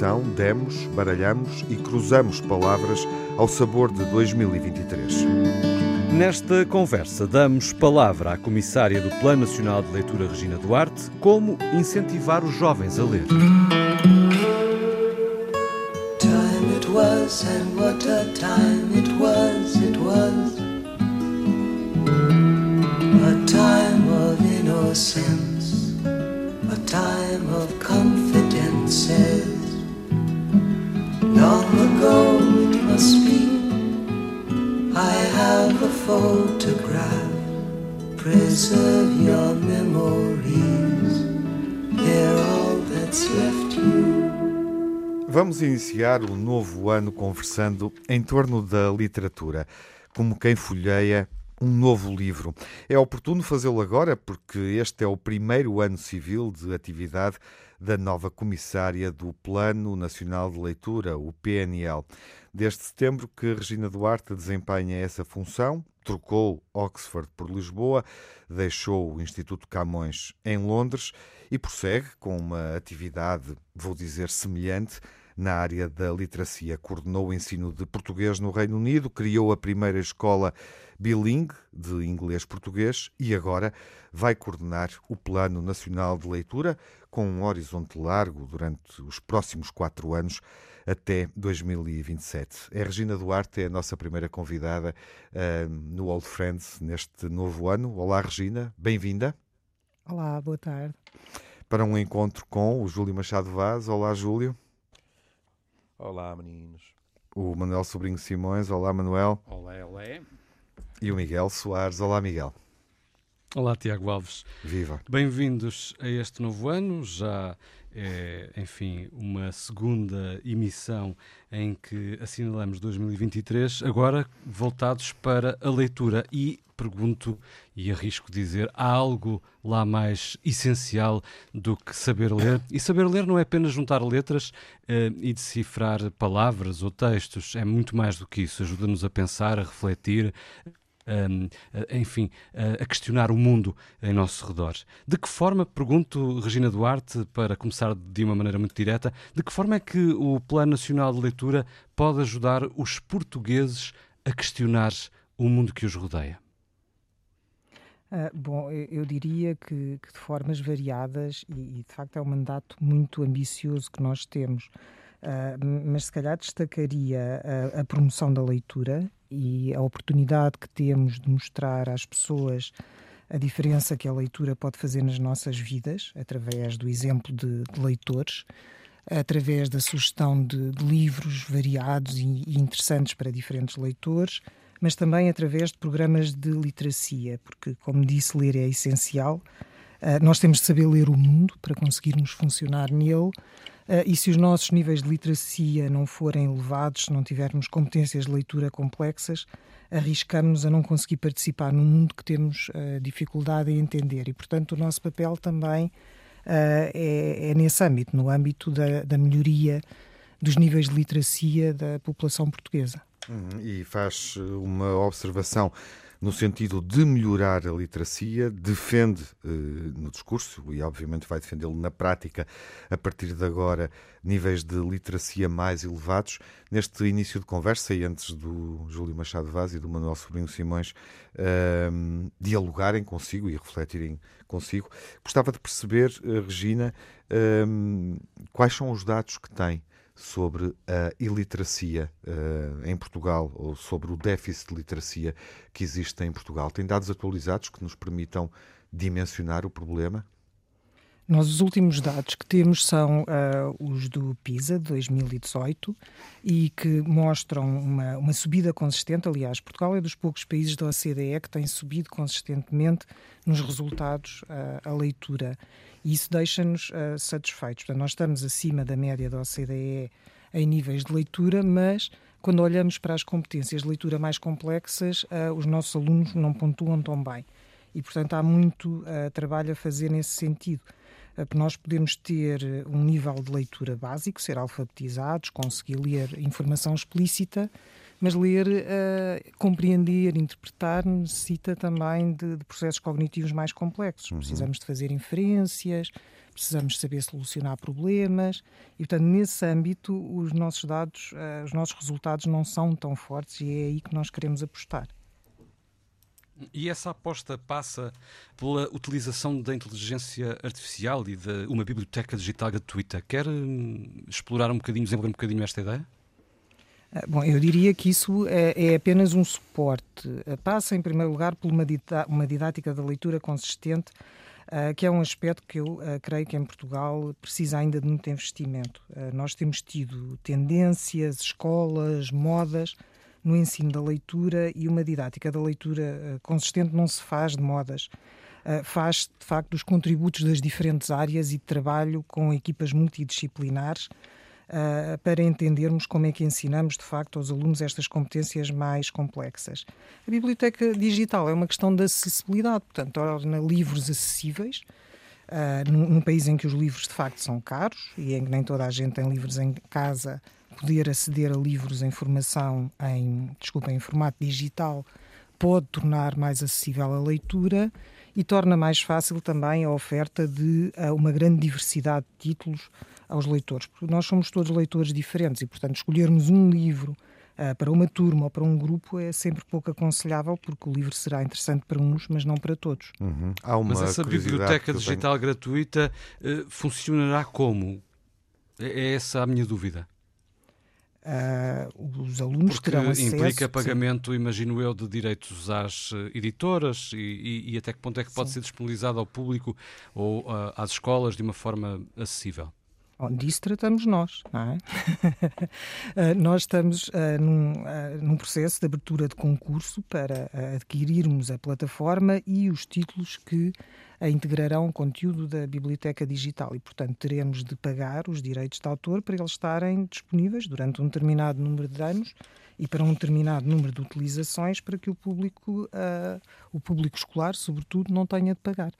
edição demos, baralhamos e cruzamos palavras ao sabor de 2023. Nesta conversa, damos palavra à comissária do Plano Nacional de Leitura, Regina Duarte, como incentivar os jovens a ler. Time it was, and what a time it was, it was. Photograph. Preserve your memories. They're all that's left you. Vamos iniciar o novo ano conversando em torno da literatura, como quem folheia um novo livro. É oportuno fazê-lo agora porque este é o primeiro ano civil de atividade da nova comissária do Plano Nacional de Leitura, o PNL. Desde setembro que Regina Duarte desempenha essa função, trocou Oxford por Lisboa, deixou o Instituto Camões em Londres e prossegue com uma atividade, vou dizer, semelhante na área da literacia. Coordenou o ensino de português no Reino Unido, criou a primeira escola bilingue de inglês-português e agora vai coordenar o Plano Nacional de Leitura com um horizonte largo durante os próximos quatro anos até 2027. É Regina Duarte, é a nossa primeira convidada uh, no Old Friends neste novo ano. Olá, Regina, bem-vinda. Olá, boa tarde. Para um encontro com o Júlio Machado Vaz. Olá, Júlio. Olá, meninos. O Manuel Sobrinho Simões. Olá, Manuel. Olá, olá. E o Miguel Soares. Olá, Miguel. Olá, Tiago Alves. Viva. Bem-vindos a este novo ano. Já é, enfim, uma segunda emissão em que assinalamos 2023, agora voltados para a leitura. E pergunto e arrisco dizer: há algo lá mais essencial do que saber ler? E saber ler não é apenas juntar letras uh, e decifrar palavras ou textos, é muito mais do que isso. Ajuda-nos a pensar, a refletir, enfim, a questionar o mundo em nosso redor. De que forma, pergunto Regina Duarte, para começar de uma maneira muito direta, de que forma é que o Plano Nacional de Leitura pode ajudar os portugueses a questionar o mundo que os rodeia? Uh, bom, eu diria que, que, de formas variadas, e, e, de facto é um mandato muito ambicioso que nós temos, uh, mas se calhar destacaria a, a promoção da leitura e a oportunidade que temos de mostrar às pessoas a diferença que a leitura pode fazer nas nossas vidas, através do exemplo de, de leitores, através da sugestão de, de livros variados e, e, interessantes para diferentes leitores, mas também através de programas de literacia, porque, como disse, ler é essencial. Uh, nós temos de saber ler o mundo para conseguirmos funcionar nele e se os nossos níveis de literacia não forem elevados, se não tivermos competências de leitura complexas, arriscamos a não conseguir participar num mundo que temos uh, dificuldade em entender. E, portanto, o nosso papel também uh, é, é, nesse âmbito, no âmbito da, da, melhoria dos níveis de literacia da população portuguesa. Uhum, e faz uma observação no sentido de melhorar a literacia, defende eh, no discurso e, obviamente, vai defendê-lo na prática a partir de agora níveis de literacia mais elevados. Neste início de conversa e antes do Júlio Machado Vaz e do Manuel Sobrinho Simões eh, dialogarem consigo e refletirem consigo, gostava de perceber, eh, Regina, eh, quais são os dados que tem sobre a iliteracia uh, em Portugal ou sobre o déficit de literacia que existe em Portugal. Tem dados atualizados que nos permitam dimensionar o problema? Nós, os últimos dados que temos são uh, os do PISA de 2018 e que mostram uma, uma, subida consistente. Aliás, Portugal é dos poucos países da OCDE que tem subido consistentemente nos resultados uh, a leitura e isso deixa-nos uh, satisfeitos. Portanto, nós estamos acima da média da OCDE em níveis de leitura, mas quando olhamos para as competências de leitura mais complexas, uh, os nossos alunos não pontuam tão bem. E, portanto, há muito uh, trabalho a fazer nesse sentido. Nós podemos ter um nível de leitura básico, ser alfabetizados, conseguir ler informação explícita, mas ler, uh, compreender, interpretar necessita também de, de processos cognitivos mais complexos. Uhum. Precisamos de fazer inferências, precisamos saber solucionar problemas e, portanto, nesse âmbito, os nossos dados, uh, os nossos resultados não são tão fortes e é aí que nós queremos apostar. E essa aposta passa pela utilização da inteligência artificial e de uma biblioteca digital gratuita. Quer hum, explorar um bocadinho, desenvolver um bocadinho esta ideia? Ah, bom, eu diria que isso é, é, apenas um suporte. Ah, passa, em primeiro lugar, por uma, didática da leitura consistente, uh, que é um aspecto que eu uh, creio que em Portugal precisa ainda de muito investimento. Uh, nós temos tido tendências, escolas, modas no ensino da leitura e uma didática da leitura consistente não se faz de modas. faz, de facto, dos contributos das diferentes áreas e de trabalho com equipas multidisciplinares uh, para entendermos como é que ensinamos, de facto, aos alunos estas competências mais complexas. A biblioteca digital é uma questão de acessibilidade, portanto, torna livros acessíveis. Uh, num, num, país em que os livros de facto são caros e em que nem toda a gente tem livros em casa, poder aceder a livros em formação em, desculpa, em formato digital pode tornar mais acessível a leitura e torna mais fácil também a oferta de uh, uma grande diversidade de títulos aos leitores, porque nós somos todos leitores diferentes e, portanto, escolhermos um livro uh, para uma turma ou para um grupo é sempre pouco aconselhável, porque o livro será interessante para uns, mas não para todos. Uhum. mas essa biblioteca digital tenho... gratuita uh, funcionará como? É, é essa a minha dúvida. Uh, os alunos Porque terão acesso... implica pagamento, sim. imagino eu, de direitos às editoras e, e, e, até que ponto é que pode sim. ser disponibilizado ao público ou uh, às escolas de uma forma acessível? Bom, disso tratamos nós, não é? uh, nós estamos uh, num, uh, num, processo de abertura de concurso para adquirirmos a plataforma e os títulos que integrarão o conteúdo da biblioteca digital e, portanto, teremos de pagar os direitos de autor para eles estarem disponíveis durante um determinado número de anos e para um determinado número de utilizações para que o público, o público escolar, sobretudo, não tenha de pagar.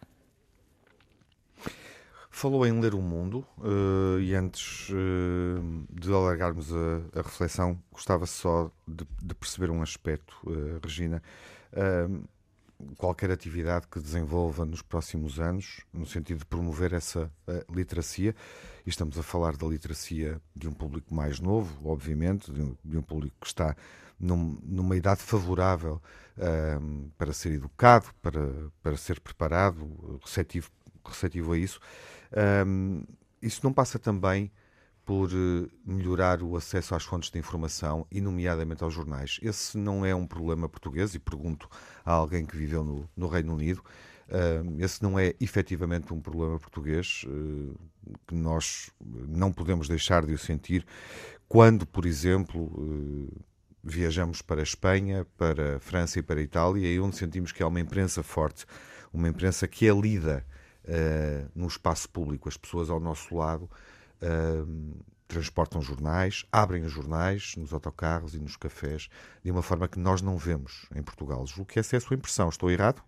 Falou em ler o mundo uh, e antes uh, de alargarmos a, a, reflexão, gostava só de, de perceber um aspecto, uh, Regina. qualquer atividade que desenvolva nos próximos anos, no sentido de promover essa literacia, e estamos a falar da literacia de um público mais novo, obviamente, de um, de um público que está num, numa idade favorável para ser educado, para, para ser preparado, receptivo, receptivo a isso. Um, isso não passa também por eh, melhorar o acesso às fontes de informação e, nomeadamente, aos jornais. Esse não é um problema português, e pergunto a alguém que viveu no, no Reino Unido. Esse não é efetivamente um problema português uh, que nós não podemos deixar de o sentir quando, por exemplo, uh, viajamos para a Espanha, para a França e para a Itália, e onde sentimos que há uma imprensa forte, uma imprensa que é lida uh, no espaço público. As pessoas ao nosso lado uh, transportam jornais, abrem os jornais nos autocarros e nos cafés de uma forma que nós não vemos em Portugal. Julgo que essa é a sua impressão. Estou errado?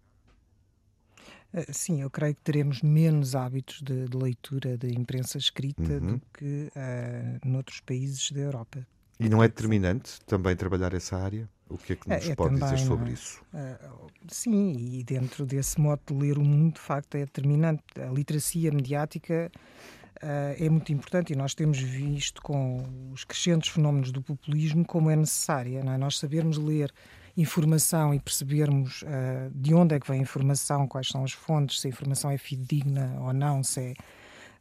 Eh, sim, eu creio que teremos menos hábitos de, de leitura de imprensa escrita uhum. do que uh, noutros países da Europa. E não é determinante também trabalhar essa área? O que é que nos é, é pode também, dizer sobre é? isso? Uh, sim, e dentro desse modo de ler o mundo, de facto, é determinante. A literacia mediática uh, é muito importante e nós temos visto com os crescentes fenómenos do populismo como é necessária. É? Nós sabermos ler informação e percebermos uh, de onde é que vem a informação, quais são as fontes, se a informação é fidedigna ou não, se é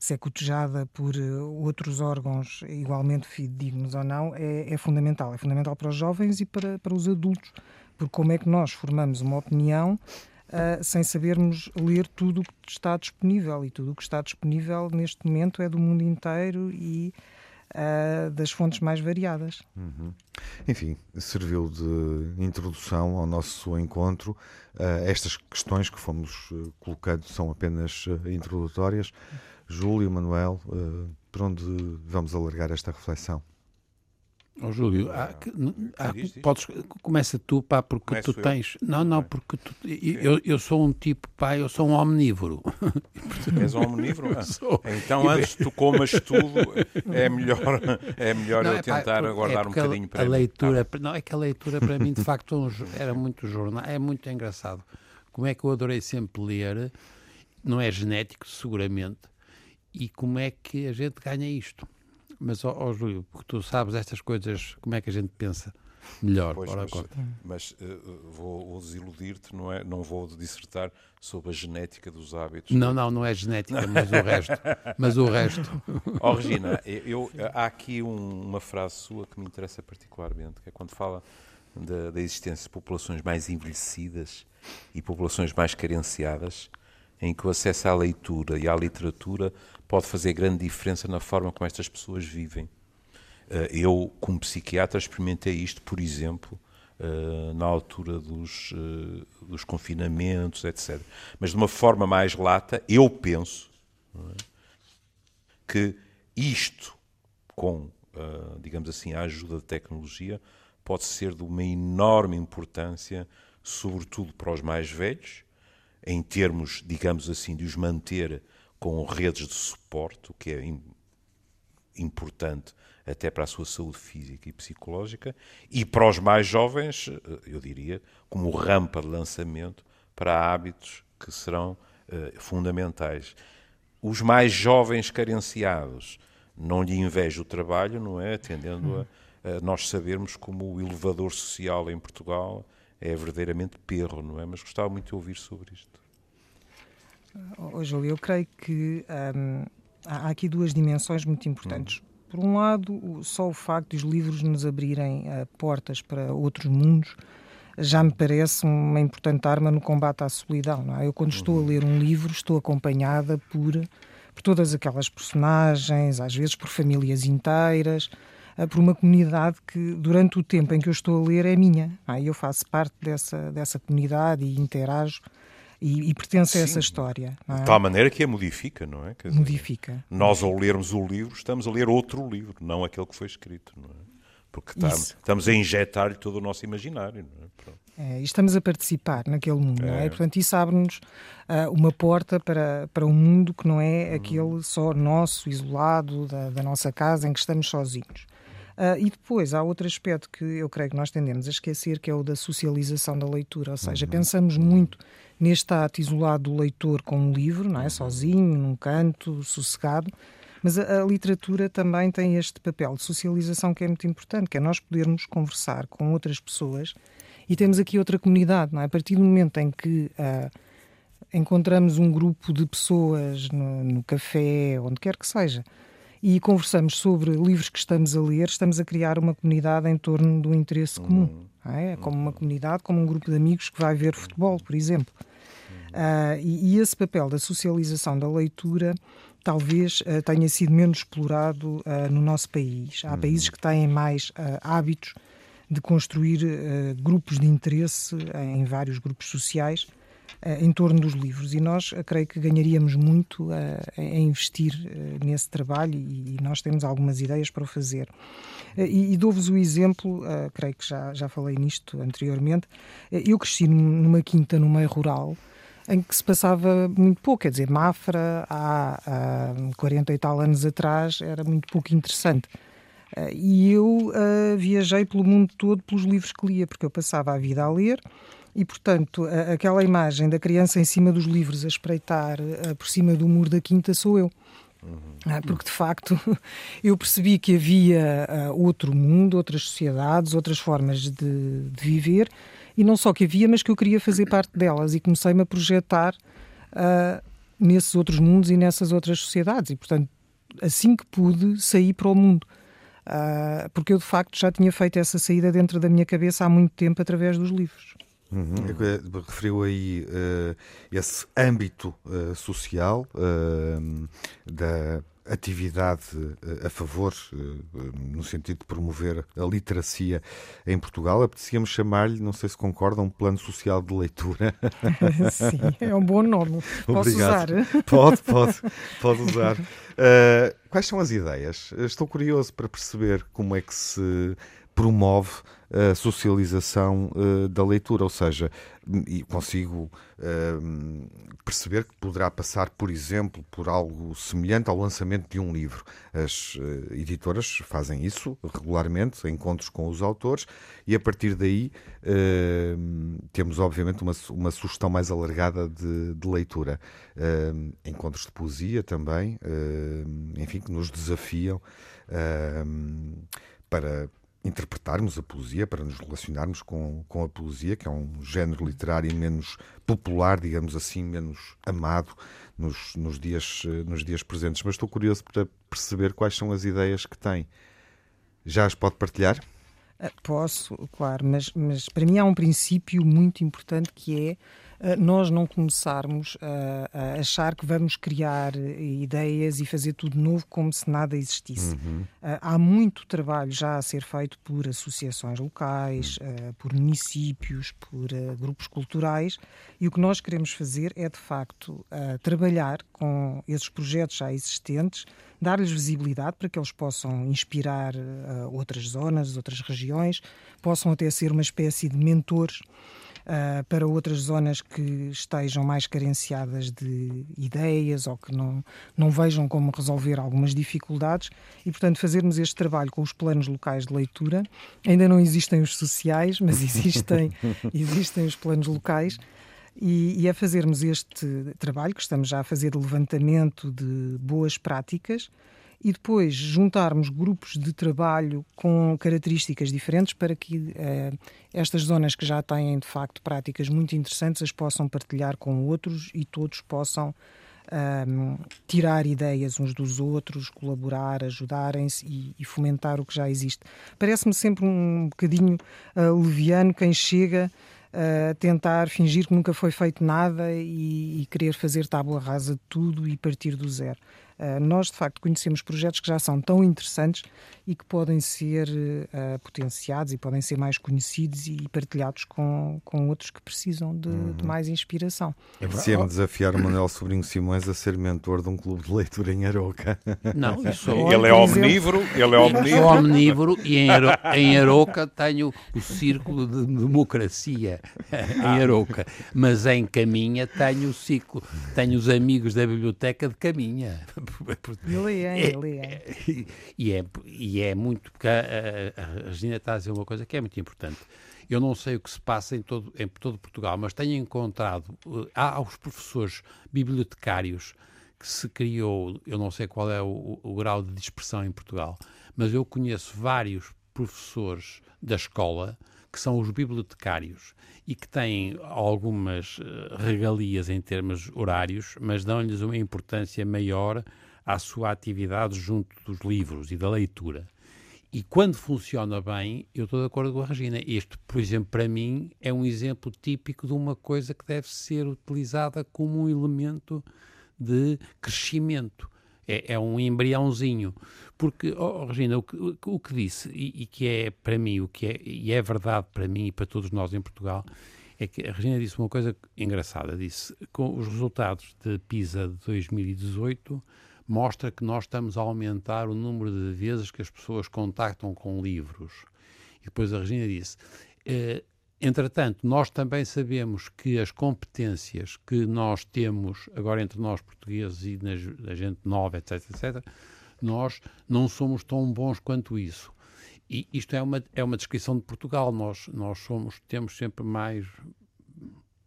se é cotejada por eh, outros órgãos igualmente fidedignos ou não, é, é, fundamental. É fundamental para os jovens e para, para os adultos, porque como é que nós formamos uma opinião uh, sem sabermos ler tudo o que está disponível? E tudo o que está disponível neste momento é do mundo inteiro e uh, das fontes mais variadas. Uhum. Enfim, serviu de introdução ao nosso encontro. Uh, estas questões que fomos colocando são apenas introdutórias. Júlio, Manuel, uh, por onde vamos alargar esta reflexão? Oh, Júlio, há, há, diz, diz. Podes, começa tu, pá, porque Começo tu tens. Eu? Não, não, porque tu, eu, eu sou um tipo, pá, eu sou um omnívoro. És um omnívoro? Ah, então, antes tu comas tudo, é melhor, é melhor não, eu é, tentar pá, aguardar é um bocadinho para a leitura. Ah. Não, é que a leitura para mim, de facto, era muito jornal, é muito engraçado. Como é que eu adorei sempre ler, não é genético, seguramente, e como é que a gente ganha isto? Mas, ó, ó Júlio, porque tu sabes estas coisas, como é que a gente pensa melhor? Pois, mas, mas uh, vou, vou desiludir-te, não, é, não vou dissertar sobre a genética dos hábitos. Não, não, não é genética, mas o resto. Mas o resto. Ó, oh, Regina, eu, há aqui um, uma frase sua que me interessa particularmente, que é quando fala da, da existência de populações mais envelhecidas e populações mais carenciadas, em que o acesso à leitura e à literatura pode fazer grande diferença na forma como estas pessoas vivem. Eh, eu, como psiquiatra, experimentei isto, por exemplo, eh, na altura dos, eh, dos confinamentos, etc. Mas de uma forma mais lata, eu penso é, que isto, com, digamos assim, a ajuda da tecnologia, pode ser de uma enorme importância, sobretudo para os mais velhos, em termos, digamos assim, de os manter com redes de suporte, o que é importante até para a sua saúde física e psicológica, e para os mais jovens, eu diria, como rampa de lançamento para hábitos que serão uh, fundamentais. Os mais jovens carenciados não lhe invejo o trabalho, não é? Atendendo a, a nós sabermos como o elevador social em Portugal é verdadeiramente perro, não é? Mas gostava muito de ouvir sobre isto. Oh, Júlio, eu creio que hum, há aqui duas dimensões muito importantes. Hum. Por um lado, só o facto de os livros nos abrirem uh, portas para outros mundos já me parece uma importante arma no combate à solidão. É? Eu, quando estou a uhum. ler um livro, estou acompanhada por, por todas aquelas personagens, às vezes por famílias inteiras, uh, por uma comunidade que, durante o tempo em que eu estou a ler, é minha. É? Eu faço parte dessa, dessa comunidade e interajo e, e pertence Sim, a essa história. É? De tal maneira que a modifica, não é? Dizer, modifica. Nós, ao lermos o livro, estamos a ler outro livro, não aquele que foi escrito, não é? Porque estamos, estamos a injetar-lhe todo o nosso imaginário, não é? É, e estamos a participar naquele mundo, é. não é? Portanto, isso abre-nos uh, uma porta para, para um mundo que não é hum. aquele só nosso, isolado, da, da nossa casa, em que estamos sozinhos. Uh, e depois há outro aspecto que eu creio que nós tendemos a esquecer, que é o da socialização da leitura, ou seja, uhum. pensamos muito neste ato isolado do leitor com um livro, não é? sozinho, num canto, sossegado, mas a, a, literatura também tem este papel de socialização que é muito importante, que é nós podermos conversar com outras pessoas e temos aqui outra comunidade, não é? A partir do momento em que uh, encontramos um grupo de pessoas no, no café, onde quer que seja, e conversamos sobre livros que estamos a ler, estamos a criar uma comunidade em torno do interesse comum. Uhum. É? Como uma comunidade, como um grupo de amigos que vai ver futebol, por exemplo. Uh, e, e, esse papel da socialização da leitura talvez uh, tenha sido menos explorado uh, no nosso país. Há uhum. países que têm mais hábitos de construir grupos de interesse em vários grupos sociais em torno dos livros. E nós creio que ganharíamos muito a investir nesse trabalho e, nós temos algumas ideias para o fazer. E, e dou-vos o exemplo, creio que já, já falei nisto anteriormente. Eu cresci numa quinta no meio rural em que se passava muito pouco. Quer dizer, Mafra, há, há 40 e tal anos atrás, era muito pouco interessante. Uh, e eu uh, viajei pelo mundo todo pelos livros que lia, porque eu passava a vida a ler e, portanto, a, aquela imagem da criança em cima dos livros a espreitar uh, por cima do muro da quinta sou eu. Uhum. Porque, de facto, eu percebi que havia outro mundo, outras sociedades, outras formas de, de viver e não só que havia, mas que eu queria fazer parte delas e comecei-me a projetar uh, nesses outros mundos e nessas outras sociedades e, portanto, assim que pude, saí para o mundo. Uh, porque eu, de facto, já tinha feito essa saída dentro da minha cabeça há muito tempo através dos livros. Uhum. Referiu aí uh, esse âmbito uh, social uh, da atividade a favor, no sentido de promover a literacia em Portugal. Apetecia-me chamar-lhe, não sei se concordam, um plano social de leitura. Sim, é um bom nome. Posso Obrigado. usar? Pode, pode, pode usar. Uh, quais são as ideias? Estou curioso para perceber como é que se promove a socialização uh, da leitura, ou seja, e consigo uh, perceber que poderá passar, por exemplo, por algo semelhante ao lançamento de um livro. As uh, editoras fazem isso regularmente, encontros com os autores, e a partir daí temos, obviamente, uma, uma sugestão mais alargada de, de leitura. encontros de poesia também, enfim, que nos desafiam para interpretarmos a poesia, para nos relacionarmos com, com a poesia, que é um género literário menos popular, digamos assim, menos amado nos, nos, dias, nos dias presentes. Mas estou curioso para perceber quais são as ideias que tem. Já as pode partilhar? Ah, posso, claro, mas, mas para mim há um princípio muito importante que é eh, nós não começarmos a, a, achar que vamos criar eh, ideias e fazer tudo novo como se nada existisse. Uhum. Eh, há muito trabalho já a ser feito por associações locais, uhum. por municípios, por grupos culturais e o que nós queremos fazer é, de facto, trabalhar com esses projetos já existentes dar-lhes visibilidade para que eles possam inspirar outras zonas, outras regiões, possam até ser uma espécie de mentores uh, para outras zonas que estejam mais carenciadas de ideias ou que não, não vejam como resolver algumas dificuldades e, portanto, fazermos este trabalho com os planos locais de leitura. Ainda não existem os sociais, mas existem, existem os planos locais. E, e, a fazermos este trabalho que estamos já a fazer de levantamento de boas práticas e depois juntarmos grupos de trabalho com características diferentes para que eh, estas zonas que já têm de facto práticas muito interessantes as possam partilhar com outros e todos possam ehm, tirar ideias uns dos outros, colaborar, ajudarem-se e, e, fomentar o que já existe. Parece-me sempre um bocadinho uh, leviano quem chega a tentar fingir que nunca foi feito nada e, e querer fazer tábua rasa de tudo e partir do zero. Uh, nós, de facto, conhecemos projetos que já são tão interessantes e que podem ser uh, potenciados e podem ser mais conhecidos e partilhados com, com outros que precisam de, uhum. de mais inspiração. É me desafiar o Manuel Sobrinho Simões a ser mentor de um clube de leitura em Aroca. Não, isso ele é omnívoro, ele é omnívoro. Sou omnívoro e em, Aro, em Aroca tenho o Círculo de Democracia em Aroca, mas em Caminha tenho o ciclo, tenho os amigos da biblioteca de Caminha. Ele é, ele é. E é, e é muito, porque a, a, a Regina está a dizer uma coisa que é muito importante. Eu não sei o que se passa em todo, em todo Portugal, mas tenho encontrado, uh, há os professores bibliotecários que se criou, eu não sei qual é o, o grau de dispersão em Portugal, mas eu conheço vários professores da escola que são os bibliotecários e que têm algumas uh, regalias em termos horários, mas dão-lhes uma importância maior à sua atividade junto dos livros e da leitura. E quando funciona bem, eu estou de acordo com a Regina. Este, por exemplo, para mim, é um exemplo típico de uma coisa que deve ser utilizada como um elemento de crescimento. É, é um embriãozinho. Porque, oh, Regina, o que, o que disse, e, e, que é para mim, o que é, e é verdade para mim e para todos nós em Portugal, é que a Regina disse uma coisa engraçada. Disse, com os resultados de PISA de 2018 mostra que nós estamos a aumentar o número de vezes que as pessoas contactam com livros. E depois a Regina disse: eh, entretanto, nós também sabemos que as competências que nós temos agora entre nós portugueses e na, gente nova, etc, etc, nós não somos tão bons quanto isso. E isto é uma, é uma descrição de Portugal. Nós, nós somos, temos sempre mais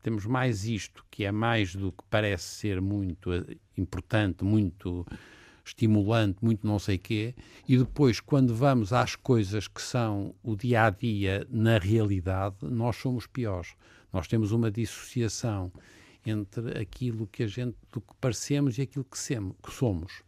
temos mais isto, que é mais do que parece ser muito eh, importante, muito estimulante, muito não sei quê, e depois, quando vamos às coisas que são o dia a dia na realidade, nós somos piores. Nós temos uma dissociação entre aquilo que a gente, do que parecemos e aquilo que, somos.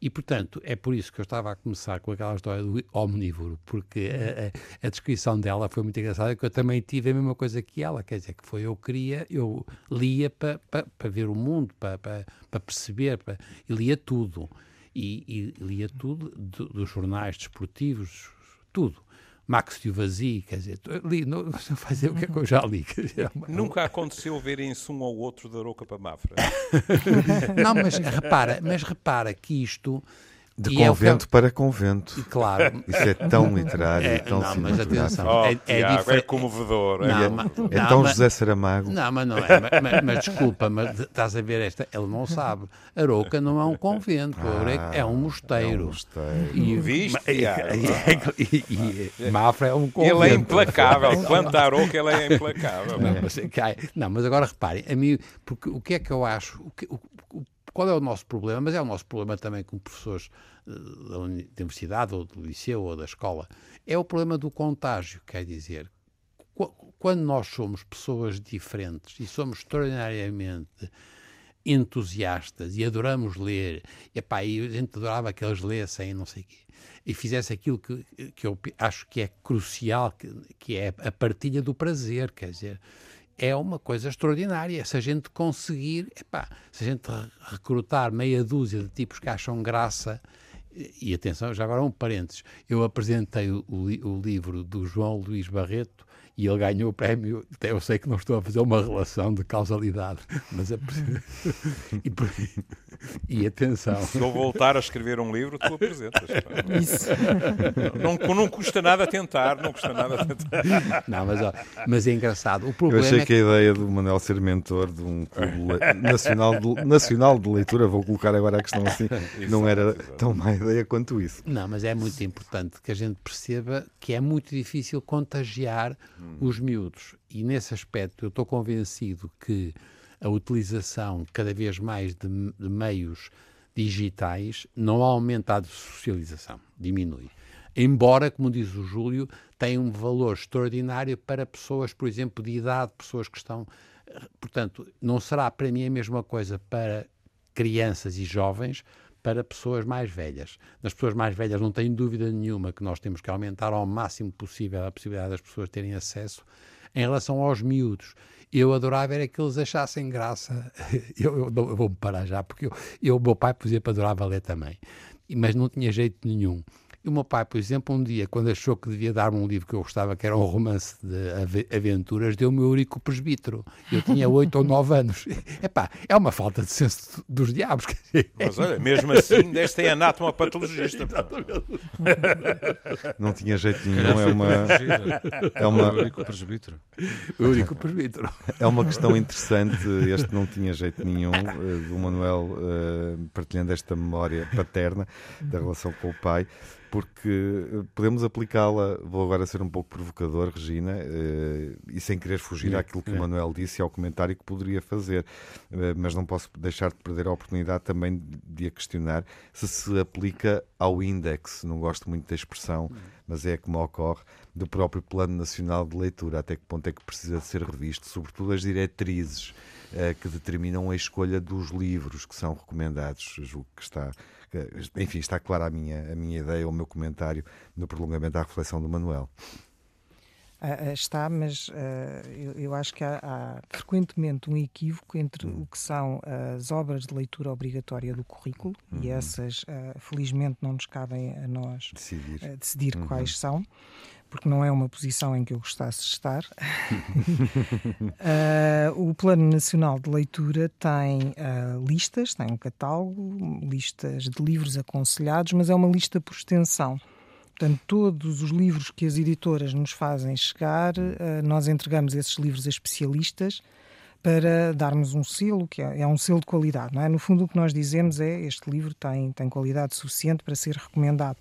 E, portanto, é por isso que eu estava a começar com aquela história do omnívoro, porque a, a, a, descrição dela foi muito engraçada, que eu também tive a mesma coisa que ela, quer dizer, que foi eu queria, eu lia para pa, pa ver o mundo, para pa, pa perceber, pa, e lia tudo. E, e lia tudo, do, dos jornais desportivos, tudo. Max Vazio, quer dizer, li, não, não fazer o que é que eu já li. Dizer, Nunca aconteceu verem-se um ou outro da Aroca para Mafra. não, mas repara, mas repara que isto de e convento é que... para convento. Claro. Isso é tão literário, é, tão Não, mas atenção. Oh, é, é, Tiago, é comovedor. Não, é, mas, é tão mas, José Saramago. Não, mas não é. mas, mas, desculpa, mas estás a ver esta. Ele não sabe. Aroca não é um convento. Ah, é um mosteiro. É um mosteiro. E, Viste, e, e, e, e, Mafra é um convento. Ele é implacável. Quanto a Aroca, ele é implacável. Não, mas, não, mas agora reparem, a mim, porque o que é que eu acho? O que, o, qual é o nosso problema? Mas é o nosso problema também como professores da universidade ou do liceu ou da escola, é o problema do contágio, quer dizer, quando nós somos pessoas diferentes e somos extraordinariamente entusiastas e adoramos ler, e a gente adorava que eles lessem não sei o quê, e fizesse aquilo que, que eu acho que é crucial, que, que é a partilha do prazer, quer dizer, é uma coisa extraordinária. Se a gente conseguir, epá, se a gente recrutar meia dúzia de tipos que acham graça e atenção, já agora um parênteses, eu apresentei o, o, livro do João Luís Barreto e ele ganhou o prémio. Eu sei que não estou a fazer uma relação de causalidade, mas é e, e atenção. Se eu voltar a escrever um livro, tu apresentas. Isso. Não, não custa nada tentar, não custa nada tentar. Não, mas, ó, mas é engraçado. O problema eu achei é que... a ideia do Manuel ser mentor de um clube nacional de, nacional de leitura, vou colocar agora a questão assim, exato, não era exato. tão má ideia quanto isso. Não, mas é muito importante que a gente perceba que é muito difícil contagiar hum. os miúdos. E nesse aspecto eu estou convencido que a utilização cada vez mais de, de meios digitais não aumenta a socialização, diminui. Embora, como diz o Júlio, tenha um valor extraordinário para pessoas, por exemplo, de idade, pessoas que estão. Portanto, não será para mim a mesma coisa para crianças e jovens, para pessoas mais velhas. Nas pessoas mais velhas não tenho dúvida nenhuma que nós temos que aumentar ao máximo possível a possibilidade das pessoas terem acesso. Em relação aos miúdos, eu adorava era que eles achassem graça. Eu, eu, eu vou-me parar já, porque eu, eu, meu pai, por exemplo, adorava ler também, mas não tinha jeito nenhum. E o meu pai, por exemplo, um dia, quando achou que devia dar-me um livro que eu gostava, que era um romance de aventuras, deu-me o Eurico Presbítero. Eu tinha oito ou nove anos. Epá, é uma falta de senso dos diabos. Mas olha, mesmo assim, deste é anátoma patologista. Não tinha jeito nenhum, é uma... É uma... O Eurico Presbítero. Eurico Presbítero. É uma questão interessante, este não tinha jeito nenhum, eh, do Manuel uh, partilhando esta memória paterna da relação com o pai porque eh, podemos aplicá-la, vou agora ser um pouco provocador, Regina, uh, e sem querer fugir àquilo que o Manuel disse e ao comentário que poderia fazer, uh, mas não posso deixar de perder a oportunidade também de a questionar se se aplica ao índex, não gosto muito da expressão, mas é como ocorre, do próprio Plano Nacional de Leitura, até que ponto é que precisa de ser revisto, sobretudo as diretrizes que determinam a escolha dos livros que são recomendados, julgo que está enfim, está clara a minha, a minha ideia, o meu comentário no prolongamento da reflexão do Manuel. Uh, está, mas uh, eu, eu, acho que há, há, frequentemente um equívoco entre uhum. o que são as obras de leitura obrigatória do currículo, uhum. e essas, uh, felizmente, não nos cabem a nós decidir, decidir uhum. quais são, porque não é uma posição em que eu gostasse de estar. o Plano Nacional de Leitura tem listas, tem um catálogo, listas de livros aconselhados, mas é uma lista por extensão. Portanto, todos os livros que as editoras nos fazem chegar, uh, nós entregamos esses livros a especialistas para darmos um selo, que é, é, um selo de qualidade. Não é? No fundo, o que nós dizemos é este livro tem, tem qualidade suficiente para ser recomendado.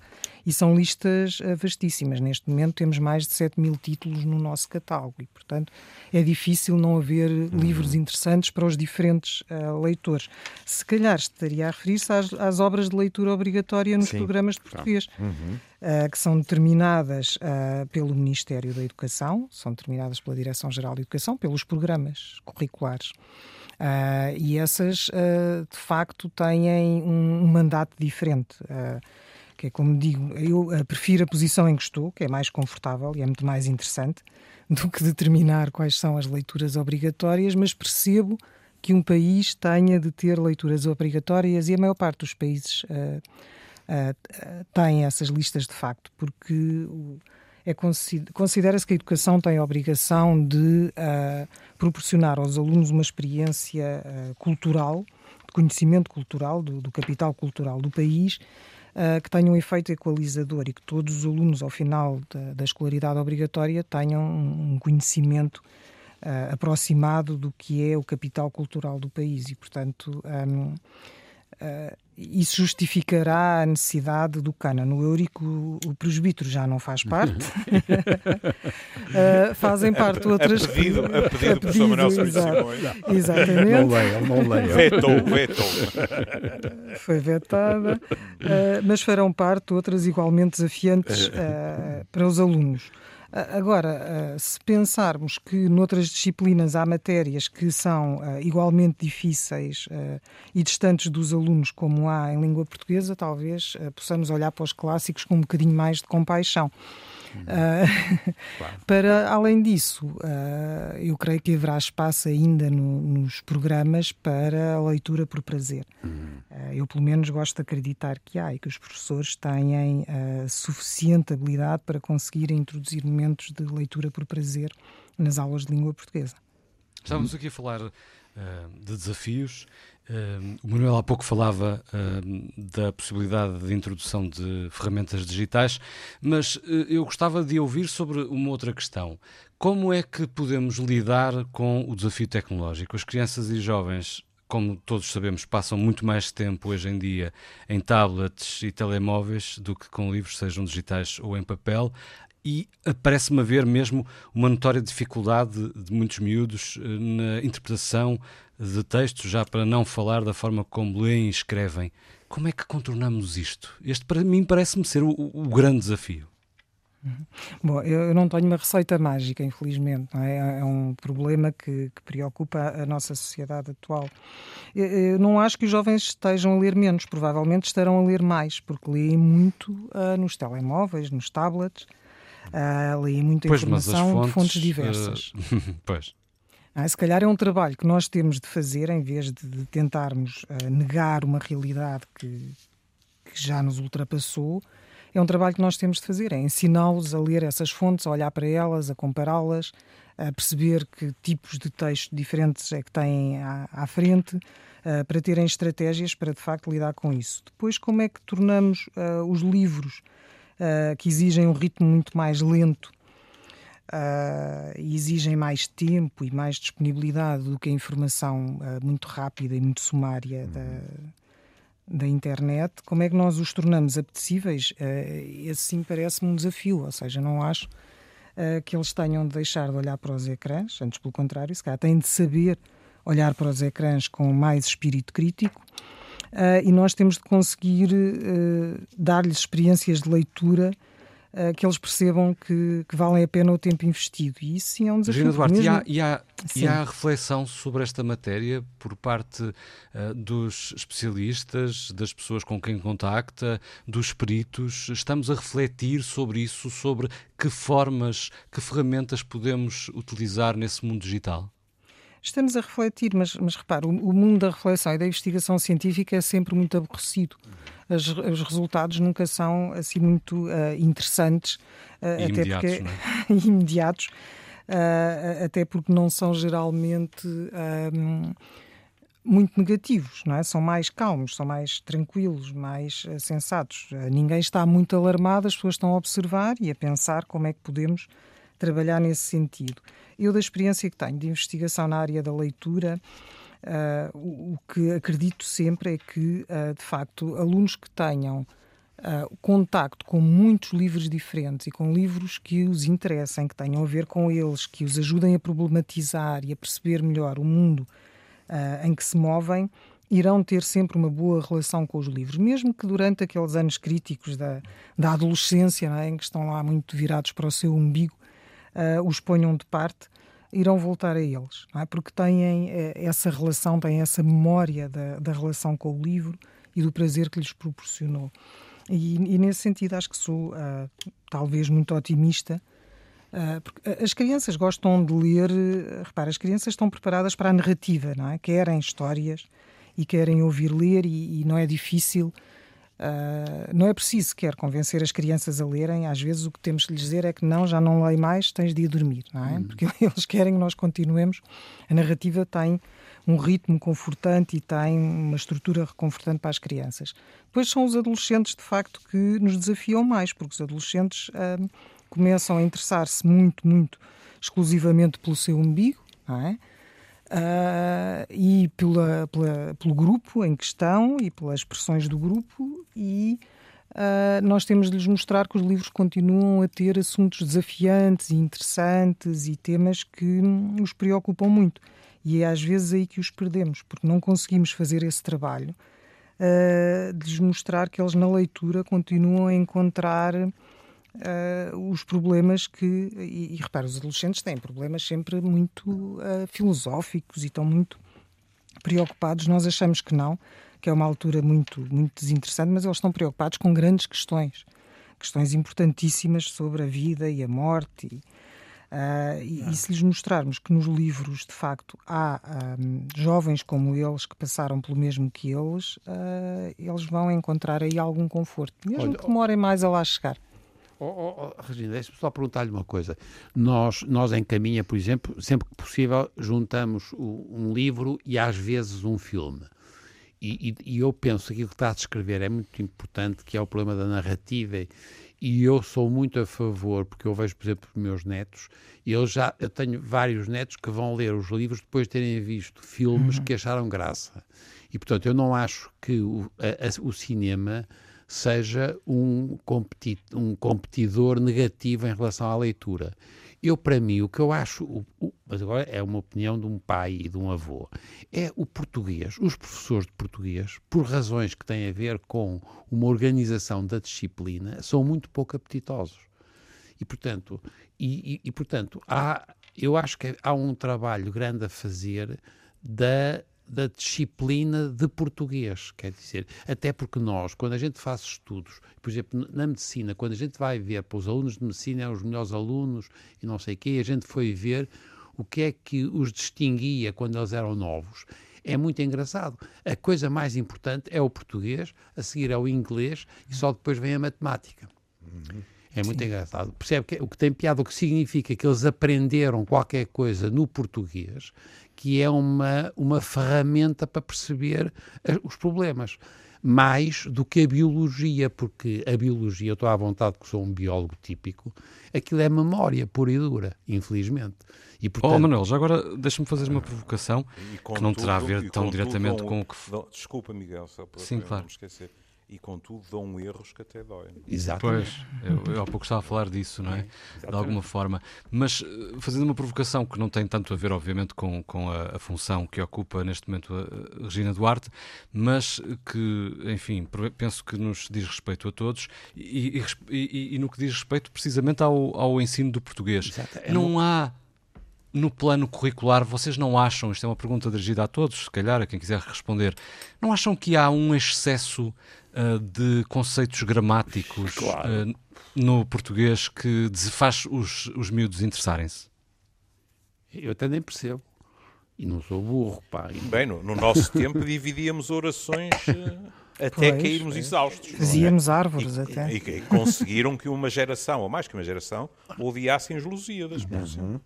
E são listas eh, vastíssimas. Neste momento temos mais de 7 mil títulos no nosso catálogo e, portanto, é difícil não haver uhum. livros interessantes para os diferentes uh, leitores. Se calhar estaria a referir-se às, às, obras de leitura obrigatória nos Sim. programas de português. Uhum. Uh, que são determinadas uh, pelo Ministério da Educação, são determinadas pela Direção-Geral de Educação, pelos programas curriculares. Uh, e essas, de facto, têm um, um mandato diferente que é como digo, eu eh, prefiro a posição em que estou, que é mais confortável e é muito mais interessante do que determinar quais são as leituras obrigatórias, mas percebo que um país tenha de ter leituras obrigatórias e a maior parte dos países uh, uh, tem essas listas de facto, porque é considera-se que a educação tem a obrigação de uh, proporcionar aos alunos uma experiência cultural, de conhecimento cultural, do, do capital cultural do país, uh, que tenha um efeito equalizador e que todos os alunos, ao final da, da escolaridade obrigatória, tenham um conhecimento uh, aproximado do que é o capital cultural do país. E, portanto, um, uh, isso justificará a necessidade do cana. No Eurico, o, presbítero já não faz parte. uh, fazem parte outras... A pedido, a pedido, a pedido Manuel Exatamente. Não leiam, não leiam. Vetou, vetou. Foi vetada. Uh, mas farão parte outras igualmente desafiantes uh, para os alunos. Agora, se pensarmos que noutras disciplinas há matérias que são igualmente difíceis e distantes dos alunos, como há em língua portuguesa, talvez possamos olhar para os clássicos com um bocadinho mais de compaixão. Uh, claro. Para além disso, uh, eu creio que haverá espaço ainda no, nos programas para a leitura por prazer. Uhum. Uh, eu, pelo menos, gosto de acreditar que há e que os professores têm suficiente habilidade para conseguir introduzir momentos de leitura por prazer nas aulas de língua portuguesa. Estamos aqui a falar de desafios o Manuel há pouco falava da possibilidade de introdução de ferramentas digitais, mas uh, eu gostava de ouvir sobre uma outra questão. Como é que podemos lidar com o desafio tecnológico? As crianças e jovens, como todos sabemos, passam muito mais tempo hoje em dia em tablets e telemóveis do que com livros, sejam digitais ou em papel e parece-me haver mesmo uma notória dificuldade de muitos miúdos eh, na interpretação de textos, já para não falar da forma como leem e escrevem. Como é que contornamos isto? Este, para mim, parece-me ser o, o, grande desafio. Uhum. Bom, eu não tenho uma receita mágica, infelizmente. É? é um problema que, que, preocupa a nossa sociedade atual. Eu não acho que os jovens estejam a ler menos, provavelmente estarão a ler mais, porque leem muito uh, nos telemóveis, nos tablets, uh, leem muita pois, informação fontes, de fontes diversas. Uh, pois. Ah, se calhar é um trabalho que nós temos de fazer em vez de, de tentarmos uh, negar uma realidade que, que, já nos ultrapassou. É um trabalho que nós temos de fazer, é ensiná-los a ler essas fontes, a olhar para elas, a compará-las, a perceber que tipos de textos diferentes é que têm à, à frente, uh, para terem estratégias para de facto lidar com isso. Depois, como é que tornamos uh, os livros que exigem um ritmo muito mais lento uh, exigem mais tempo e mais disponibilidade do que a informação uh, muito rápida e muito sumária da, da internet, como é que nós os tornamos apetecíveis? Uh, esse sim parece-me um desafio, ou seja, não acho uh, que eles tenham de deixar de olhar para os ecrãs, antes pelo contrário, se calhar têm de saber olhar para os ecrãs com mais espírito crítico uh, e nós temos de conseguir dar-lhes experiências de leitura uh, que eles percebam que, que, valem a pena o tempo investido. E isso sim é um desafio. Gina Duarte, mesmo... e, há, e, há, e há reflexão sobre esta matéria por parte uh, dos especialistas, das pessoas com quem contacta, dos peritos? Estamos a refletir sobre isso, sobre que formas, que ferramentas podemos utilizar nesse mundo digital? Estamos a refletir, mas, mas repare, o, o, mundo da reflexão e da investigação científica é sempre muito aborrecido. As, os resultados nunca são assim muito uh, interessantes, uh, até porque é? imediatos, uh, até porque não são geralmente muito negativos, não é? São mais calmos, são mais tranquilos, mais sensatos. ninguém está muito alarmado, as pessoas estão a observar e a pensar como é que podemos trabalhar nesse sentido. Eu, da experiência que tenho de investigação na área da leitura, uh, o, que acredito sempre é que, uh, de facto, alunos que tenham uh, contacto com muitos livros diferentes e com livros que os interessem, que tenham a ver com eles, que os ajudem a problematizar e a perceber melhor o mundo uh, em que se movem, irão ter sempre uma boa relação com os livros, mesmo que durante aqueles anos críticos da, da adolescência, é, em que estão lá muito virados para o seu umbigo, uh, os ponham de parte, irão voltar a eles, é? porque têm uh, essa relação, têm essa memória da, da, relação com o livro e do prazer que lhes proporcionou. E, e nesse sentido, acho que sou uh, talvez muito otimista Uh, as crianças gostam de ler, repara, as crianças estão preparadas para a narrativa, não é? Querem histórias e querem ouvir ler e, e não é difícil Uh, não é preciso sequer convencer as crianças a lerem, às vezes o que temos que lhes dizer é que não, já não leio mais, tens de ir dormir, não é? Uhum. Porque eles querem que nós continuemos. A narrativa tem um ritmo confortante e tem uma estrutura reconfortante para as crianças. Depois são os adolescentes, de facto, que nos desafiam mais, porque os adolescentes uh, começam a interessar-se muito, muito exclusivamente pelo seu umbigo, não é? Uh, e pela, pela, pelo grupo em questão e pelas expressões do grupo e uh, nós temos de lhes mostrar que os livros continuam a ter assuntos desafiantes e interessantes e temas que os preocupam muito. E é às vezes aí que os perdemos porque não conseguimos fazer esse trabalho uh, de lhes mostrar que eles na leitura continuam a encontrar uh, os problemas que. E, e repara, os adolescentes têm problemas sempre muito uh, filosóficos e estão muito preocupados. Nós achamos que não, que é uma altura muito, muito desinteressante, mas eles estão preocupados com grandes questões, questões importantíssimas sobre a vida e a morte. E, Uh, e, e, se lhes mostrarmos que nos livros, de facto, há um, jovens como eles que passaram pelo mesmo que eles, uh, eles vão encontrar aí algum conforto, mesmo Olha, que demorem mais a lá chegar. Oh, oh, Regina, deixe-me só perguntar-lhe uma coisa. Nós, nós em Caminha, por exemplo, sempre que possível, juntamos um livro e às vezes um filme. E, e, e, eu penso que aquilo que está a descrever é muito importante, que é o problema da narrativa. E eu sou muito a favor, porque eu vejo, por exemplo, os meus netos, e eu já eu tenho vários netos que vão ler os livros depois de terem visto filmes uhum. que acharam graça. E, portanto, eu não acho que o, a, a, o cinema seja um, competi um competidor negativo em relação à leitura. Eu, para mim, o que eu acho, o, o, mas agora é uma opinião de um pai e de um avô, é o português, os professores de português, por razões que têm a ver com uma organização da disciplina, são muito pouco apetitosos. E, portanto, e, e, e portanto há, eu acho que há um trabalho grande a fazer da da disciplina de português, quer dizer, até porque nós, quando a gente faz estudos, por exemplo, na medicina, quando a gente vai ver para os alunos de medicina, é os melhores alunos e não sei o quê, a gente foi ver o que é que os distinguia quando eles eram novos. É muito engraçado. A coisa mais importante é o português, a seguir é o inglês e só depois vem a matemática. Uhum. É muito Sim. engraçado. Percebe que o que tem piada, o que significa que eles aprenderam qualquer coisa no português, que é uma, uma ferramenta para perceber eh, os problemas. Mais do que a biologia, porque a biologia, eu estou à vontade que sou um biólogo típico, aquilo é memória pura e dura, infelizmente. E, portanto... Oh, Manuel, já agora deixa-me fazer uma provocação que não terá a ver tão diretamente com o que. Desculpa, Miguel, só para Sim, claro. não me esquecer e contudo dão erros que até doem. Exatamente. Pois, eu, eu há pouco estava a falar disso, não é? De alguma forma. Mas eh, fazendo uma provocação que não tem tanto a ver, obviamente, com, com a, a função que ocupa neste momento a, a Regina Duarte, mas que, enfim, penso que nos diz respeito a todos e, e, e, e no que diz respeito precisamente ao, ao ensino do português. Exato. É não há no plano curricular, vocês não acham, isto é uma pergunta dirigida a todos, se calhar, a quem quiser responder, não acham que há um excesso uh, de conceitos gramáticos claro. uh, no português que faz os, os miúdos interessarem-se? Eu até nem percebo. E não sou burro, pá. Bem, no, no nosso tempo dividíamos orações uh, até pois, cairmos é. exaustos. Fazíamos é? árvores e, até. E, e, conseguiram que uma geração, ou mais que uma geração, odiassem os Lusíadas. Uhum.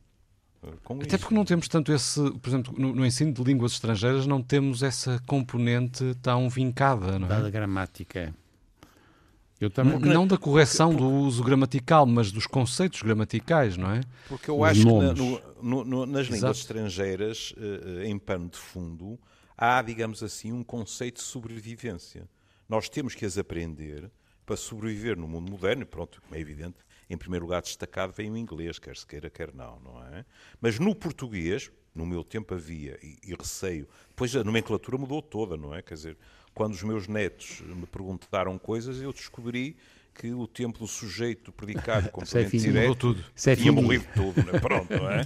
Até porque não temos tanto esse, por exemplo, no, no, ensino de línguas estrangeiras não temos essa componente tão vincada, não é? Da gramática. Eu também... Não, não da correção porque, do uso gramatical, mas dos conceitos gramaticais, não é? Porque eu Os acho nomes. que na, no, nas línguas Exato. estrangeiras, eh, em pano de fundo, há, digamos assim, um conceito de sobrevivência. Nós temos que as aprender para sobreviver no mundo moderno, pronto, é evidente, em primeiro lugar destacado vem o inglês, quer se queira, quer não, não é? Mas no português, no meu tempo havia, e, e receio, depois a nomenclatura mudou toda, não é? Quer dizer, quando os meus netos me perguntaram coisas, eu descobri que o tempo do sujeito predicado complemento direto tudo. tinha morrido tudo, né? pronto, não é?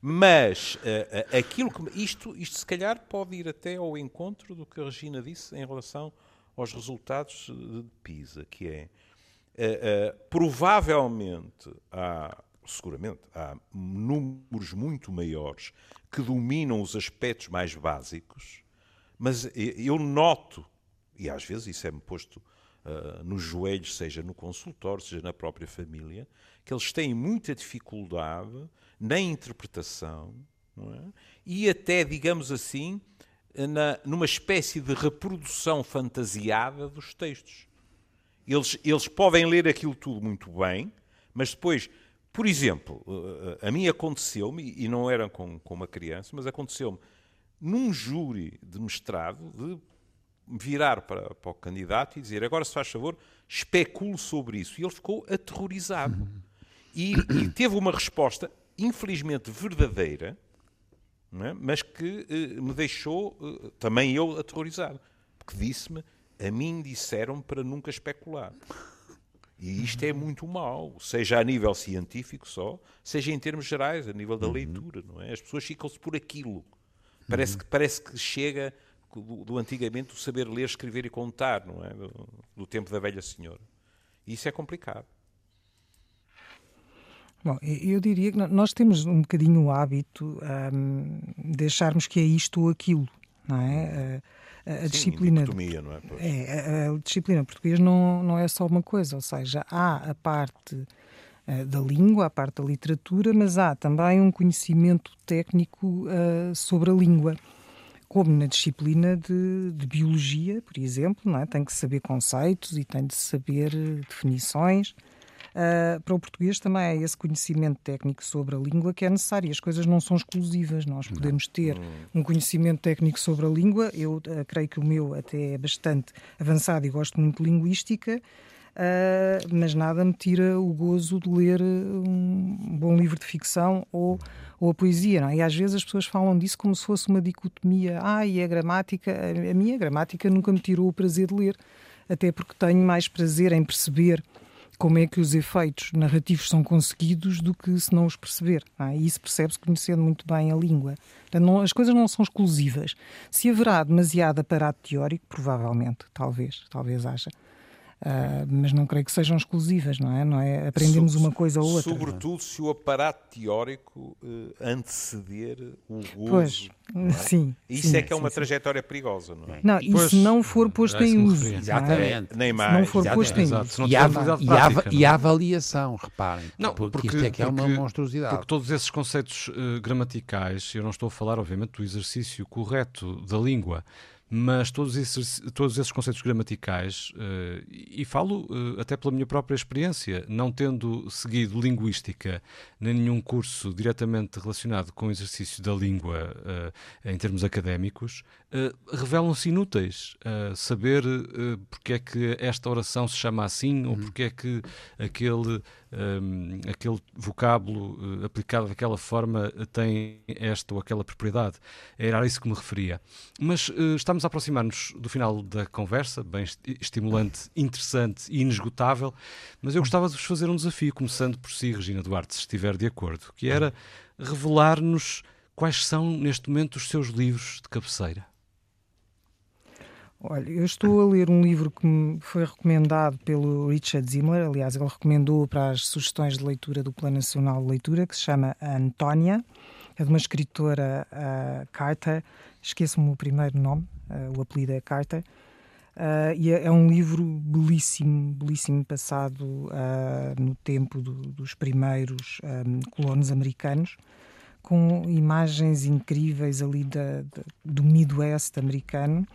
Mas uh, uh, aquilo que isto, isto se calhar pode ir até ao encontro do que a Regina disse em relação aos resultados de PISA, que é Uh, uh, provavelmente há seguramente, há números muito maiores que dominam os aspectos mais básicos, mas eu noto, e às vezes isso é-me posto uh, nos joelhos, seja no consultório, seja na própria família, que eles têm muita dificuldade na interpretação é? e até, digamos assim, na, numa espécie de reprodução fantasiada dos textos. Eles, eles podem ler aquilo tudo muito bem, mas depois, por exemplo, eh, a mim aconteceu-me, e não era com, com uma criança, mas aconteceu-me num júri de mestrado de virar para, para o candidato e dizer agora se faz favor, especule sobre isso. E ele ficou aterrorizado. E, e teve uma resposta, infelizmente verdadeira, é? mas que eh, me deixou eh, também eu aterrorizado. Porque disse-me, a mim disseram para nunca especular. E isto é muito mau, seja a nível científico só, seja em termos gerais, a nível da uhum. leitura, não é? As pessoas ficam-se por aquilo. Parece, uhum. que, parece que chega do, do, antigamente o saber ler, escrever e contar, não é? Do, do tempo da velha senhora. E isso é complicado. Bom, eu diria que nós temos um bocadinho o hábito um, de acharmos que é isto ou aquilo, não é? A, a Sim, disciplina. não é? é a, a, disciplina portuguesa não, não é só uma coisa, ou seja, há a parte uh, da língua, a parte da literatura, mas há também um conhecimento técnico uh, sobre a língua. Como na disciplina de, de biologia, por exemplo, não é? tem que saber conceitos e tem de saber definições. Uh, para o português também é esse conhecimento técnico sobre a língua que é necessário. As coisas não são exclusivas. Nós podemos ter um conhecimento técnico sobre a língua. Eu uh, creio que o meu até é bastante avançado e gosto muito de linguística. Uh, mas nada me tira o gozo de ler um bom livro de ficção ou, ou a poesia. Não é? E às vezes as pessoas falam disso como se fosse uma dicotomia. Ah, e a gramática. A minha gramática nunca me tirou o prazer de ler, até porque tenho mais prazer em perceber como é que os efeitos narrativos são conseguidos do que se não os perceber. É? E isso percebe-se conhecendo muito bem a língua. Portanto, não, as coisas não são exclusivas. Se haverá demasiado aparato teórico, provavelmente, talvez, talvez haja. Uh, mas não creio que sejam exclusivas, não é? Não é? Aprendemos so, uma coisa ou outra. Sobretudo se o aparato teórico uh, anteceder o gozo. Pois, é? sim. Isso sim, é que é uma sim, trajetória perigosa, não é? Não, e se não for posto em uso. Exatamente. É? Nem mais. Se não for posto em uso. E, a, e, a, e a avaliação, reparem. Não, porque, porque isto é que é uma monstruosidade. Porque todos esses conceitos uh, gramaticais, eu não estou a falar, obviamente, do exercício correto da língua mas todos esses, todos esses conceitos gramaticais, uh, e falo uh, até pela minha própria experiência, não tendo seguido linguística nem nenhum curso diretamente relacionado com o exercício da língua uh, em termos académicos, revelam-se inúteis. saber porque é que esta oração se chama assim uhum. ou porque é que aquele um, aquele vocábulo uh, aplicado daquela forma uh, tem esta ou aquela propriedade. Era a isso que me referia. Mas uh, estamos a aproximar-nos do final da conversa, bem estimulante, interessante e inesgotável, mas eu gostava de vos fazer um desafio, começando por si, Regina Duarte, se estiver de acordo, que era revelar-nos quais são, neste momento, os seus livros de cabeceira. Olha, eu estou a ler um livro que foi recomendado pelo Richard Zimmer, aliás, ele recomendou para as sugestões de leitura do Plano Nacional de Leitura, que se chama Antónia, é de uma escritora uh, Carter, esqueço-me o primeiro nome, uh, o apelido é Carter, uh, e é, é, um livro belíssimo, belíssimo passado no tempo do, dos primeiros um, colonos americanos, com imagens incríveis ali da, da, do Midwest americano,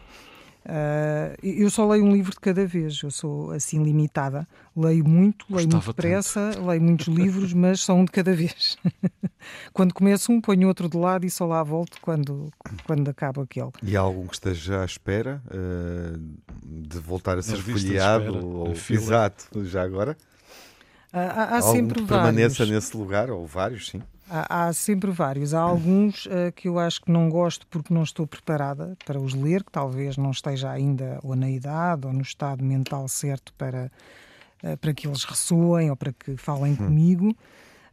Uh, eu só leio um livro de cada vez, eu sou assim limitada. Leio muito, leio Gostava muito depressa, leio muitos livros, mas só um de cada vez. quando começo um, ponho outro de lado e só lá volto quando, quando acaba aquele. E há algum que esteja à espera uh, de voltar a ser folheado? Ou... Exato, já agora? Uh, há, há sempre que vários. permaneça nesse lugar, ou vários, sim. Há, há, sempre vários. Há alguns uh, que eu acho que não gosto porque não estou preparada para os ler, que talvez não esteja ainda ou na idade ou no estado mental certo para, uh, para que eles ressoem ou para que falem hum. comigo.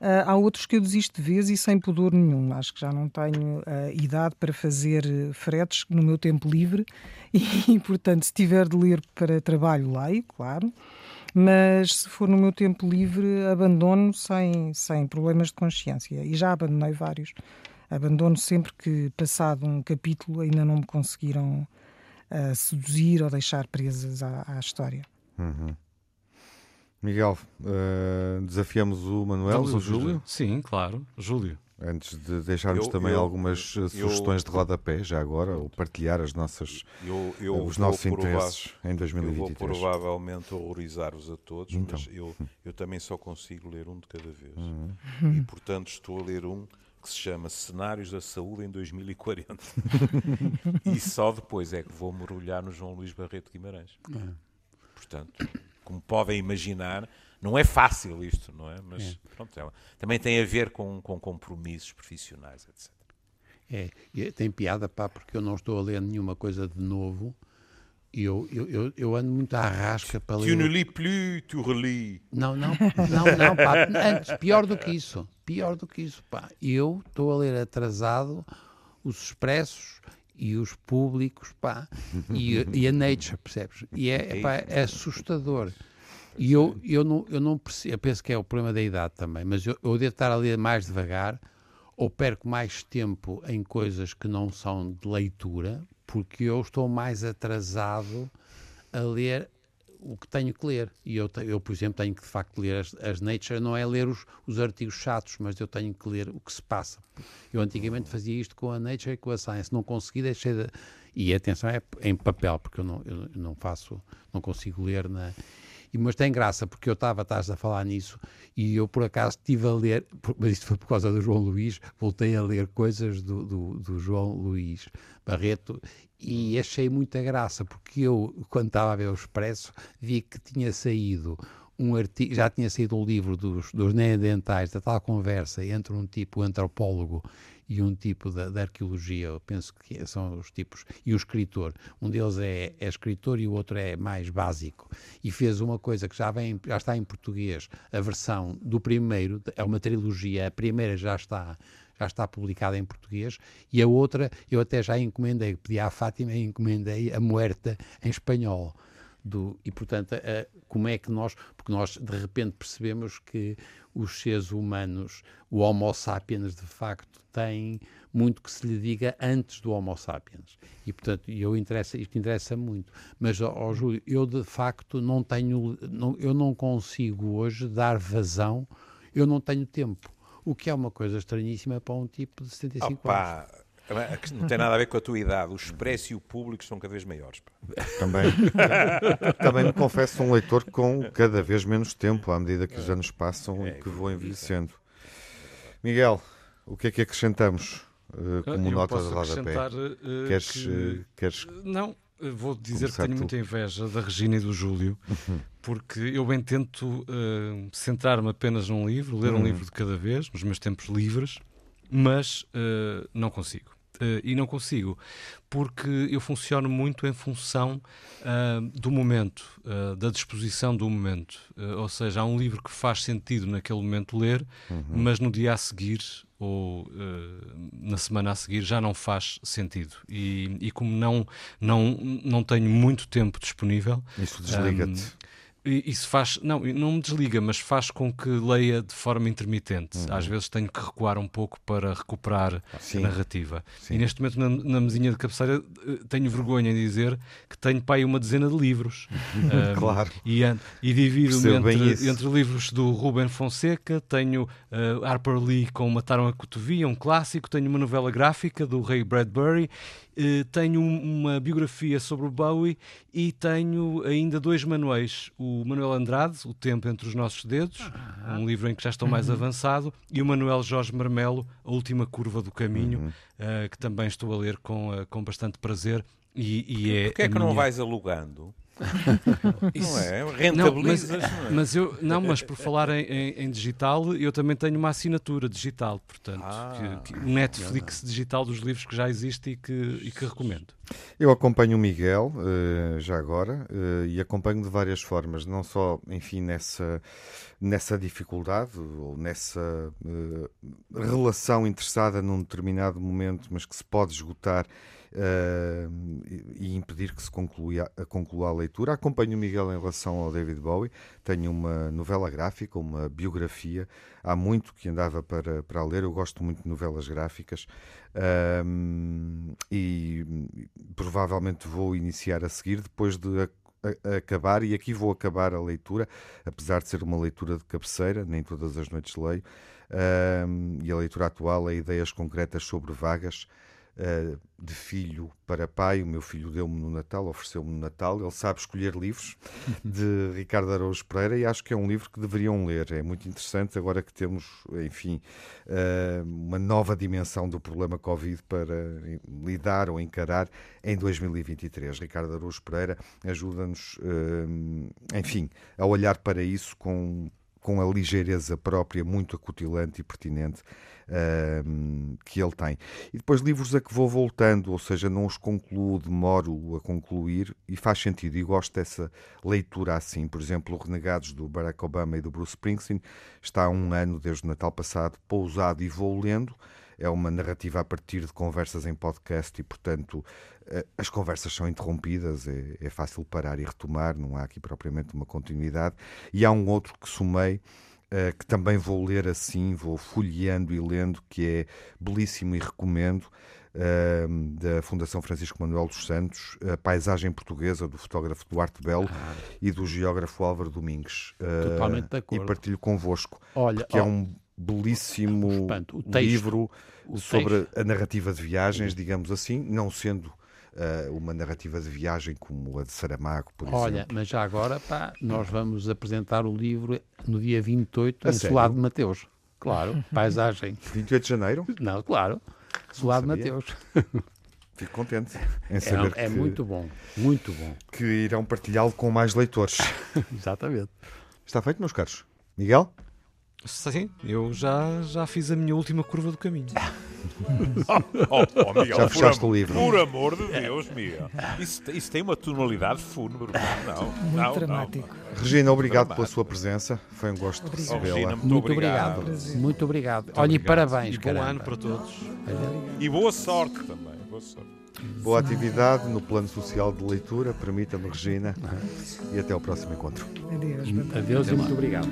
Uh, há outros que eu desisto de vez e sem pudor nenhum. Acho que já não tenho idade para fazer fretes no meu tempo livre e, portanto, se tiver de ler para trabalho, leio, claro. Mas se for no meu tempo livre, abandono sem, sem problemas de consciência. E já abandonei vários. Abandono sempre que, passado um capítulo, ainda não me conseguiram uh, seduzir ou deixar presas à, à história. Uhum. Miguel, uh, desafiamos o Manuel e o Júlio? Sim, claro. Júlio. Antes de deixarmos eu, também eu, algumas eu, sugestões de rodapé, já agora, ou partilhar as nossas, os nossos interesses em 2023. Eu vou provavelmente horrorizar-vos a todos, então. mas eu, eu também só consigo ler um de cada vez. Uhum. E, portanto, estou a ler um que se chama Cenários da Saúde em 2040. e só depois é que vou mergulhar no João Luís Barreto Guimarães. É. Portanto, como podem imaginar, não é fácil isto, não é? Mas é. pronto, é, também tem a ver com, com compromissos profissionais, etc. É, tem piada, pá, porque eu não estou a ler nenhuma coisa de novo. E eu, eu, eu, eu ando muito à rasca para ler. Tu ne lis plus, tu relis. Não, não, não, não, pá. Antes, pior do que isso. Pior do que isso, pá. Eu estou a ler atrasado os expressos e os públicos, pá, e, e a Nature, percebes? E é, pá, é assustador. E eu, eu, não, eu não percebo, eu penso que é o problema da idade também, mas eu, eu devo estar a ler mais devagar ou perco mais tempo em coisas que não são de leitura, porque eu estou mais atrasado a ler o que tenho que ler. E eu, eu por exemplo, tenho que de facto ler as, as Nature, não é ler os, os artigos chatos, mas eu tenho que ler o que se passa. Eu antigamente fazia isto com a Nature e com a Science, não consegui, deixei de. E atenção, é em papel, porque eu não, eu não faço, não consigo ler na. E, mas tem graça, porque eu estava, estás a falar nisso, e eu por acaso estive a ler, mas isto foi por causa do João Luís, voltei a ler coisas do, do, do João Luís Barreto e achei muita graça, porque eu, quando estava a ver o Expresso, vi que tinha saído um artigo, já tinha saído o um livro dos, dos da tal conversa entre um tipo antropólogo e um tipo da, arqueologia, eu penso que são os tipos, e o escritor. Um deles é, é, escritor e o outro é mais básico. E fez uma coisa que já, vem, já está em português, a versão do primeiro, é uma trilogia, a primeira já está já está publicada em português, e a outra eu até já encomendei, pedi à Fátima e encomendei a Muerta em espanhol. Do, e portanto, a, como é que nós, porque nós de repente percebemos que os seres humanos, o Homo sapiens de facto tem muito que se lhe diga antes do Homo sapiens. E portanto, eu interessa, isto interessa muito. Mas, ó, Júlio, eu de facto não tenho, não, eu não consigo hoje dar vazão, eu não tenho tempo. O que é uma coisa estranhíssima para um tipo de 75 Opa. anos. Não tem nada a ver com a tua idade. O expresso e o público são cada vez maiores. Pá. Também, também me confesso um leitor com cada vez menos tempo à medida que os anos passam é, e que vou envelhecendo. Miguel, o que é que acrescentamos uh, como Eu nota de rodapé? Uh, queres, que... uh, queres. Não, vou dizer que tenho tu. muita inveja da Regina e do Júlio, porque eu bem tento uh, centrar-me apenas num livro, ler um hum. livro de cada vez, nos meus tempos livres, mas uh, não consigo. Uh, e não consigo porque eu funciono muito em função do momento, da disposição do momento. ou seja, há um livro que faz sentido naquele momento ler, uhum. mas no dia a seguir ou uh, na semana a seguir já não faz sentido. E, e, como não, não, não tenho muito tempo disponível. Isso desliga-te. Um, isso faz, não, não me desliga, mas faz com que leia de forma intermitente. Uhum. Às vezes tenho que recuar um pouco para recuperar Sim. a narrativa. Sim. E neste momento, na, na mesinha de cabeceira, eh, tenho vergonha em dizer que tenho aí uma dezena de livros. um, claro. E, e divido-me entre, entre livros do Ruben Fonseca, tenho uh, Harper Lee com Mataram a Cotovia, um clássico, tenho uma novela gráfica do Ray Bradbury tenho uma biografia sobre o Bowie e tenho ainda dois manuais. O Manuel Andrade, O Tempo entre os Nossos Dedos, ah. um livro em que já estou mais uhum. avançado, e o Manuel Jorge Marmelo, A Última Curva do Caminho, uhum. uh, que também estou a ler com, uh, com bastante prazer. E, e é Porquê é que minha... não vais alugando? Isso, não é? Rentabilizas, não, mas, não é? mas, eu, não, mas por falar em, em, em, digital, eu também tenho uma assinatura digital, portanto, ah, que, que, o Netflix digital dos livros que já existe e que, e que recomendo. Eu acompanho o Miguel, uh, já agora, uh, e acompanho de várias formas, não só, enfim, nessa, nessa dificuldade ou nessa uh, relação interessada num determinado momento, mas que se pode esgotar uh, e impedir que se conclua, conclua a leitura. Acompanho o Miguel em relação ao David Bowie, tenho uma novela gráfica, uma biografia, há muito que andava para, para ler, eu gosto muito de novelas gráficas. Uh, e provavelmente vou iniciar a seguir depois de acabar, e aqui vou acabar a leitura, apesar de ser uma leitura de cabeceira, nem todas as noites leio, uh, e a leitura atual é ideias concretas sobre vagas, uh, de filho para pai. O meu filho deu-me no Natal, ofereceu-me no Natal. Ele sabe escolher livros, de Ricardo Araújo Pereira, e acho que é um livro que deveriam ler. É muito interessante agora que temos, enfim, uh, uma nova dimensão do problema Covid para lidar ou encarar em 2023. Ricardo Araújo Pereira ajuda-nos, uh, enfim, a olhar para isso com com a ligeireza própria, muito acutilante e pertinente que ele tem. E depois livros a que vou voltando, ou seja, não os concluo, demoro a concluir e faz sentido. E gosto dessa leitura assim. Por exemplo, Renegados do Barack Obama e do Bruce Springsteen está há um ano, desde o Natal passado, pousado e vou lendo. É uma narrativa a partir de conversas em podcast e, portanto, eh, as conversas são interrompidas, é, é, fácil parar e retomar, não há aqui propriamente uma continuidade. E há um outro que somei, uh, que também vou ler assim, vou folheando e lendo, que é belíssimo e recomendo. Uh, da Fundação Francisco Manuel dos Santos, a paisagem portuguesa do fotógrafo Duarte Belo ah. e do geógrafo Álvaro Domingues. Uh, Totalmente de acordo. E partilho convosco, Olha, que é um belíssimo livro sobre a narrativa de viagens, digamos assim, não sendo uh, uma narrativa de viagem como a de Saramago, por Olha, exemplo. mas já agora, pá, nós vamos apresentar o livro no dia 28 a em sério? Solado de Mateus. Claro, paisagem. 28 de janeiro? Não, claro. Solado de Mateus. Fico contente em é saber é, é que, muito bom, muito bom. Que irão partilhá-lo com mais leitores. Exatamente. Está feito, meus caros. Miguel? Sim, eu já, já fiz a minha última curva do caminho. Oh, oh, Miguel, Já fechaste o livro. Por amor de Deus, Miguel. Isso, isso tem uma tonalidade fúnebre. Não, muito não, dramático. Não. Regina, obrigado dramático. pela sua presença. Foi um gosto recebê-la. Muito, muito obrigado. obrigado. Muito obrigado. Muito Olha, obrigado. e parabéns. E bom caramba. ano para todos. E boa sorte também. Boa sorte. Boa atividade no plano social de leitura, permita-me, Regina, e até ao próximo encontro. Adeus, Adeus e muito obrigado.